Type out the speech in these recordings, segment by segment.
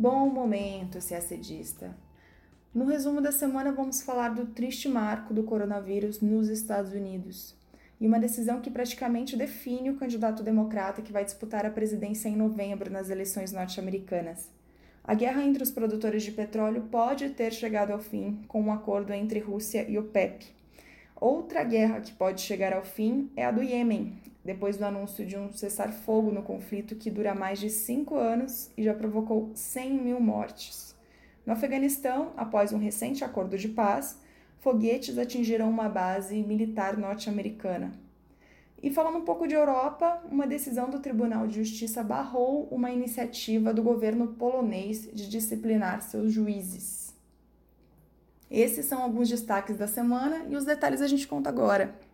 Bom momento, se assedista. No resumo da semana, vamos falar do triste marco do coronavírus nos Estados Unidos e uma decisão que praticamente define o candidato democrata que vai disputar a presidência em novembro nas eleições norte-americanas. A guerra entre os produtores de petróleo pode ter chegado ao fim com um acordo entre Rússia e OPEP. Outra guerra que pode chegar ao fim é a do Iêmen, depois do anúncio de um cessar-fogo no conflito que dura mais de cinco anos e já provocou 100 mil mortes. No Afeganistão, após um recente acordo de paz, foguetes atingiram uma base militar norte-americana. E falando um pouco de Europa, uma decisão do Tribunal de Justiça barrou uma iniciativa do governo polonês de disciplinar seus juízes. Esses são alguns destaques da semana e os detalhes a gente conta agora.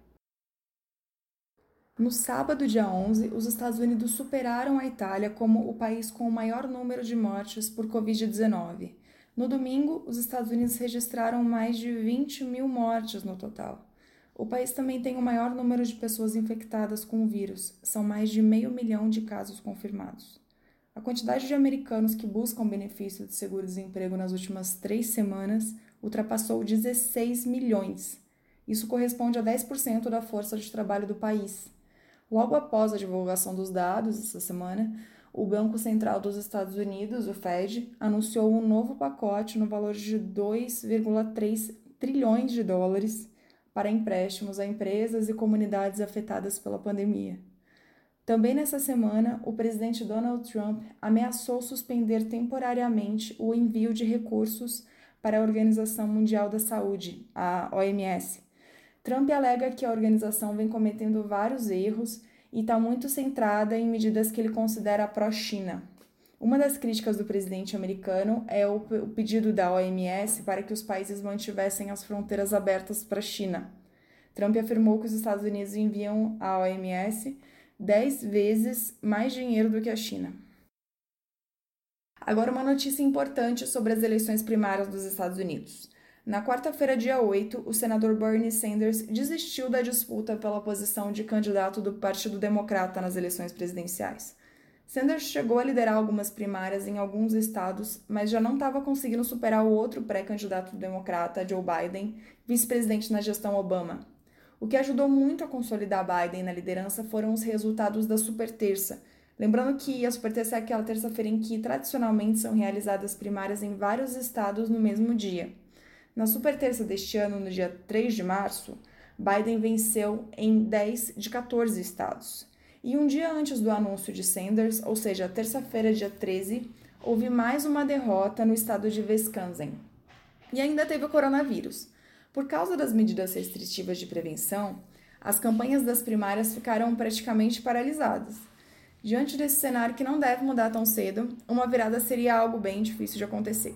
No sábado, dia 11, os Estados Unidos superaram a Itália como o país com o maior número de mortes por Covid-19. No domingo, os Estados Unidos registraram mais de 20 mil mortes no total. O país também tem o maior número de pessoas infectadas com o vírus, são mais de meio milhão de casos confirmados. A quantidade de americanos que buscam benefício de seguro-desemprego nas últimas três semanas ultrapassou 16 milhões. Isso corresponde a 10% da força de trabalho do país. Logo após a divulgação dos dados essa semana, o Banco Central dos Estados Unidos, o Fed, anunciou um novo pacote no valor de 2,3 trilhões de dólares para empréstimos a empresas e comunidades afetadas pela pandemia. Também nessa semana, o presidente Donald Trump ameaçou suspender temporariamente o envio de recursos para a Organização Mundial da Saúde, a OMS. Trump alega que a organização vem cometendo vários erros e está muito centrada em medidas que ele considera pró-China. Uma das críticas do presidente americano é o, pedido da OMS para que os países mantivessem as fronteiras abertas para a China. Trump afirmou que os Estados Unidos enviam à OMS 10 vezes mais dinheiro do que a China. Agora, uma notícia importante sobre as eleições primárias dos Estados Unidos. Na quarta-feira, dia 8, o senador Bernie Sanders desistiu da disputa pela posição de candidato do Partido Democrata nas eleições presidenciais. Sanders chegou a liderar algumas primárias em alguns estados, mas já não estava conseguindo superar o outro pré-candidato democrata, Joe Biden, vice-presidente na gestão Obama. O que ajudou muito a consolidar Biden na liderança foram os resultados da Super Terça. Lembrando que a Super Terça é aquela terça-feira em que tradicionalmente são realizadas primárias em vários estados no mesmo dia. Na Super Terça deste ano, no dia 3 de março, Biden venceu em 10 de 14 estados. E um dia antes do anúncio de Sanders, ou seja, terça-feira, dia 13, houve mais uma derrota no estado de Wisconsin. E ainda teve o coronavírus. Por causa das medidas restritivas de prevenção, as campanhas das primárias ficaram praticamente paralisadas. Diante desse cenário que não deve mudar tão cedo, uma virada seria algo bem difícil de acontecer.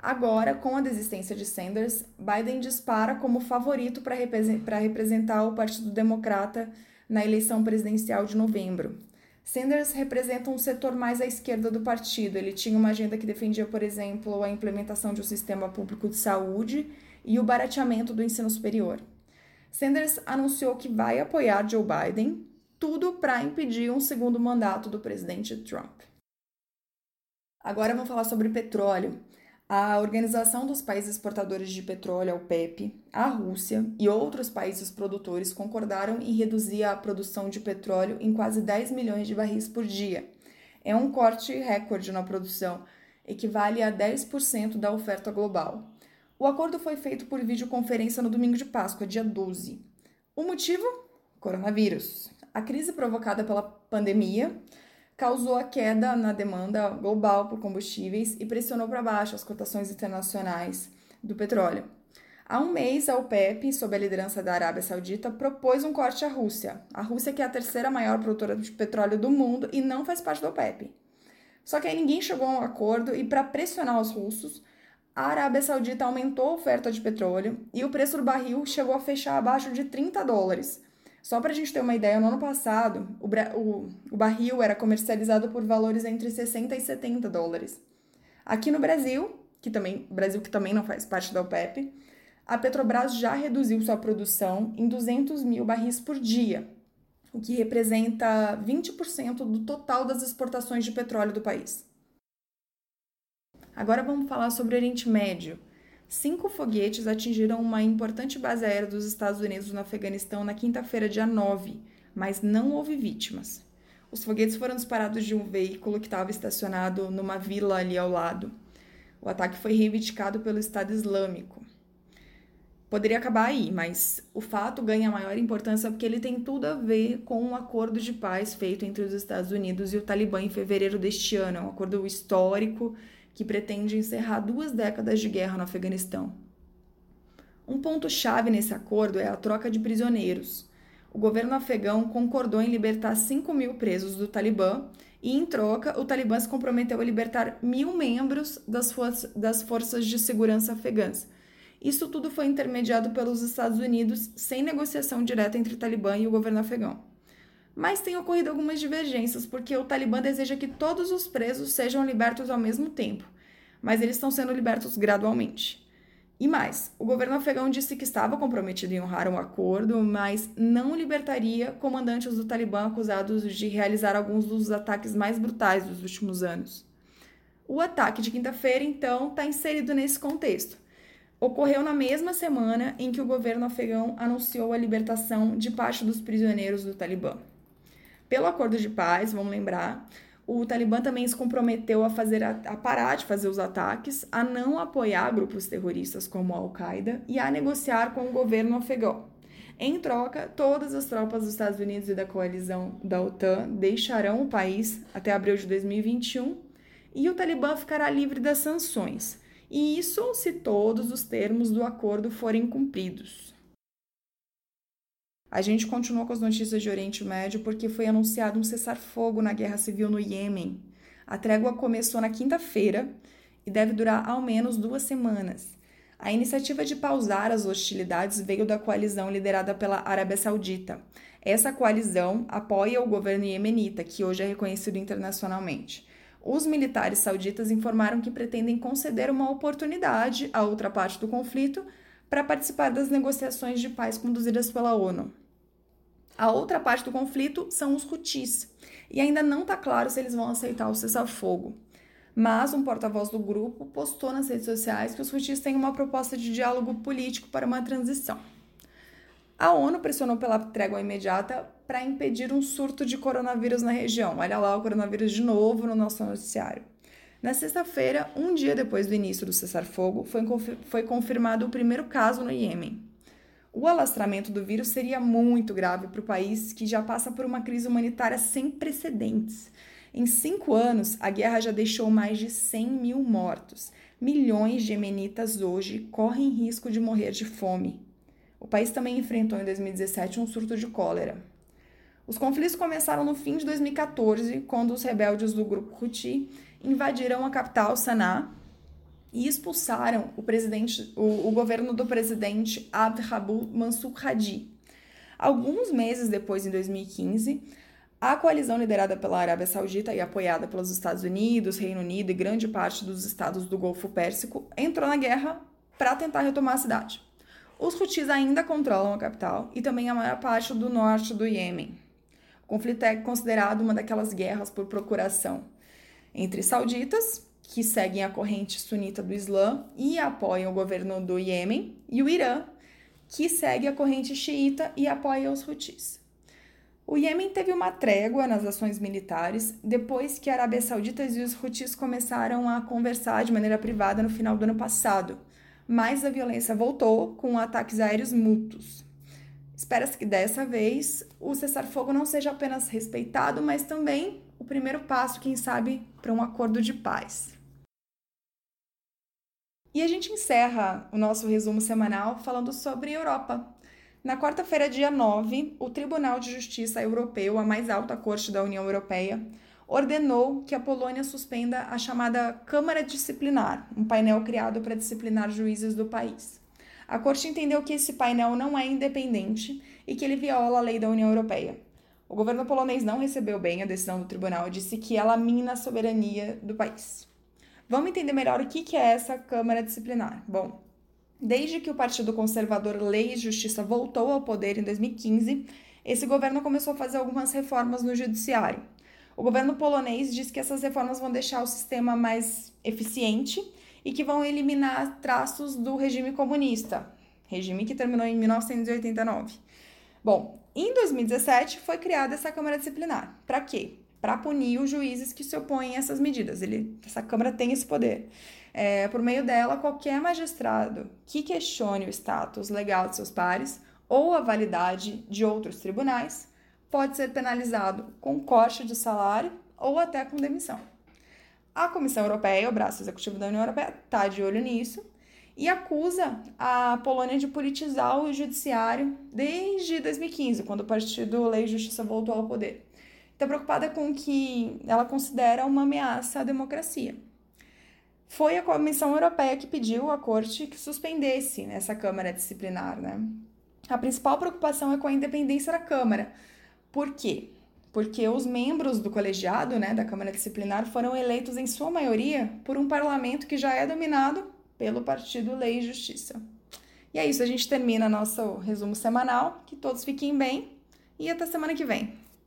Agora, com a desistência de Sanders, Biden dispara como favorito para representar o Partido Democrata na eleição presidencial de novembro. Sanders representa um setor mais à esquerda do partido. Ele tinha uma agenda que defendia, por exemplo, a implementação de um sistema público de saúde e o barateamento do ensino superior. Sanders anunciou que vai apoiar Joe Biden, tudo para impedir um segundo mandato do presidente Trump. Agora vamos falar sobre petróleo. A Organização dos Países Exportadores de Petróleo, a OPEP, a Rússia e outros países produtores concordaram em reduzir a produção de petróleo em quase 10 milhões de barris por dia. É um corte recorde na produção, equivale a 10% da oferta global. O acordo foi feito por videoconferência no domingo de Páscoa, dia 12. O motivo? Coronavírus. A crise provocada pela pandemia causou a queda na demanda global por combustíveis e pressionou para baixo as cotações internacionais do petróleo. Há um mês, a OPEP, sob a liderança da Arábia Saudita, propôs um corte à Rússia. A Rússia, que é a terceira maior produtora de petróleo do mundo e não faz parte da OPEP. Só que aí ninguém chegou a um acordo e, para pressionar os russos, a Arábia Saudita aumentou a oferta de petróleo e o preço do barril chegou a fechar abaixo de 30 dólares. Só para a gente ter uma ideia, no ano passado, o, o, o barril era comercializado por valores entre 60 e 70 dólares. Aqui no Brasil, que também, Brasil que também não faz parte da OPEP, a Petrobras já reduziu sua produção em 200 mil barris por dia, o que representa 20% do total das exportações de petróleo do país. Agora vamos falar sobre o Oriente Médio. Cinco foguetes atingiram uma importante base aérea dos Estados Unidos no Afeganistão na quinta-feira, dia 9, mas não houve vítimas. Os foguetes foram disparados de um veículo que estava estacionado numa vila ali ao lado. O ataque foi reivindicado pelo Estado Islâmico. Poderia acabar aí, mas o fato ganha maior importância porque ele tem tudo a ver com um acordo de paz feito entre os Estados Unidos e o Talibã em fevereiro deste ano. É um acordo histórico que pretende encerrar duas décadas de guerra no Afeganistão. Um ponto-chave nesse acordo é a troca de prisioneiros. O governo afegão concordou em libertar 5 mil presos do Talibã e, em troca, o Talibã se comprometeu a libertar mil membros das, for das forças de segurança afegãs isso tudo foi intermediado pelos Estados Unidos sem negociação direta entre o Talibã e o governo afegão. Mas tem ocorrido algumas divergências, porque o Talibã deseja que todos os presos sejam libertos ao mesmo tempo, mas eles estão sendo libertos gradualmente. E mais, o governo afegão disse que estava comprometido em honrar um acordo, mas não libertaria comandantes do Talibã acusados de realizar alguns dos ataques mais brutais dos últimos anos. O ataque de quinta-feira, então, está inserido nesse contexto ocorreu na mesma semana em que o governo afegão anunciou a libertação de parte dos prisioneiros do Talibã. Pelo acordo de paz, vamos lembrar, o Talibã também se comprometeu a, fazer, a, a parar de fazer os ataques, a não apoiar grupos terroristas como a Al-Qaeda e a negociar com o governo afegão. Em troca, todas as tropas dos Estados Unidos e da coalizão da OTAN deixarão o país até abril de 2021 e o Talibã ficará livre das sanções e isso se todos os termos do acordo forem cumpridos. A gente continua com as notícias de Oriente Médio porque foi anunciado um cessar-fogo na guerra civil no Iêmen. A trégua começou na quinta-feira e deve durar ao menos duas semanas. A iniciativa de pausar as hostilidades veio da coalizão liderada pela Arábia Saudita. Essa coalizão apoia o governo iemenita, que hoje é reconhecido internacionalmente. Os militares sauditas informaram que pretendem conceder uma oportunidade à outra parte do conflito para participar das negociações de paz conduzidas pela ONU. A outra parte do conflito são os Houthis, e ainda não está claro se eles vão aceitar o cessar-fogo. Mas um porta-voz do grupo postou nas redes sociais que os Houthis têm uma proposta de diálogo político para uma transição. A ONU pressionou pela trégua imediata para impedir um surto de coronavírus na região. Olha lá o coronavírus de novo no nosso noticiário. Na sexta-feira, um dia depois do início do cessar-fogo, foi, foi confirmado o primeiro caso no Iêmen. O alastramento do vírus seria muito grave para o país, que já passa por uma crise humanitária sem precedentes. Em cinco anos, a guerra já deixou mais de 100 mil mortos. Milhões de yemenitas hoje correm risco de morrer de fome. O país também enfrentou em 2017 um surto de cólera. Os conflitos começaram no fim de 2014, quando os rebeldes do grupo Houthi invadiram a capital Sanaa e expulsaram o, presidente, o, o governo do presidente Abd Mansur Hadi. Alguns meses depois, em 2015, a coalizão liderada pela Arábia Saudita e apoiada pelos Estados Unidos, Reino Unido e grande parte dos estados do Golfo Pérsico entrou na guerra para tentar retomar a cidade. Os Houthis ainda controlam a capital e também a maior parte do norte do Iêmen. O conflito é considerado uma daquelas guerras por procuração entre sauditas, que seguem a corrente sunita do Islã e apoiam o governo do Iêmen, e o Irã, que segue a corrente xiita e apoia os Houthis. O Iêmen teve uma trégua nas ações militares depois que a Arábia Saudita e os Houthis começaram a conversar de maneira privada no final do ano passado mas a violência voltou com ataques aéreos mútuos. Espera-se que dessa vez o cessar-fogo não seja apenas respeitado, mas também o primeiro passo, quem sabe, para um acordo de paz. E a gente encerra o nosso resumo semanal falando sobre Europa. Na quarta-feira, dia 9, o Tribunal de Justiça Europeu, a mais alta corte da União Europeia, ordenou que a Polônia suspenda a chamada Câmara Disciplinar, um painel criado para disciplinar juízes do país. A corte entendeu que esse painel não é independente e que ele viola a lei da União Europeia. O governo polonês não recebeu bem a decisão do tribunal e disse que ela mina a soberania do país. Vamos entender melhor o que é essa Câmara Disciplinar. Bom, desde que o Partido Conservador Lei e Justiça voltou ao poder em 2015, esse governo começou a fazer algumas reformas no judiciário. O governo polonês diz que essas reformas vão deixar o sistema mais eficiente e que vão eliminar traços do regime comunista, regime que terminou em 1989. Bom, em 2017 foi criada essa Câmara Disciplinar. Para quê? Para punir os juízes que se opõem a essas medidas. Ele, essa Câmara tem esse poder. É, por meio dela, qualquer magistrado que questione o status legal de seus pares ou a validade de outros tribunais pode ser penalizado com corte de salário ou até com demissão. A Comissão Europeia, o braço executivo da União Europeia, está de olho nisso e acusa a Polônia de politizar o judiciário desde 2015, quando o Partido Lei e Justiça voltou ao poder. Está preocupada com o que ela considera uma ameaça à democracia. Foi a Comissão Europeia que pediu à Corte que suspendesse essa Câmara Disciplinar. Né? A principal preocupação é com a independência da Câmara. Por quê? porque os membros do colegiado, né, da Câmara Disciplinar, foram eleitos em sua maioria por um parlamento que já é dominado pelo Partido Lei e Justiça. E é isso, a gente termina nosso resumo semanal. Que todos fiquem bem e até semana que vem.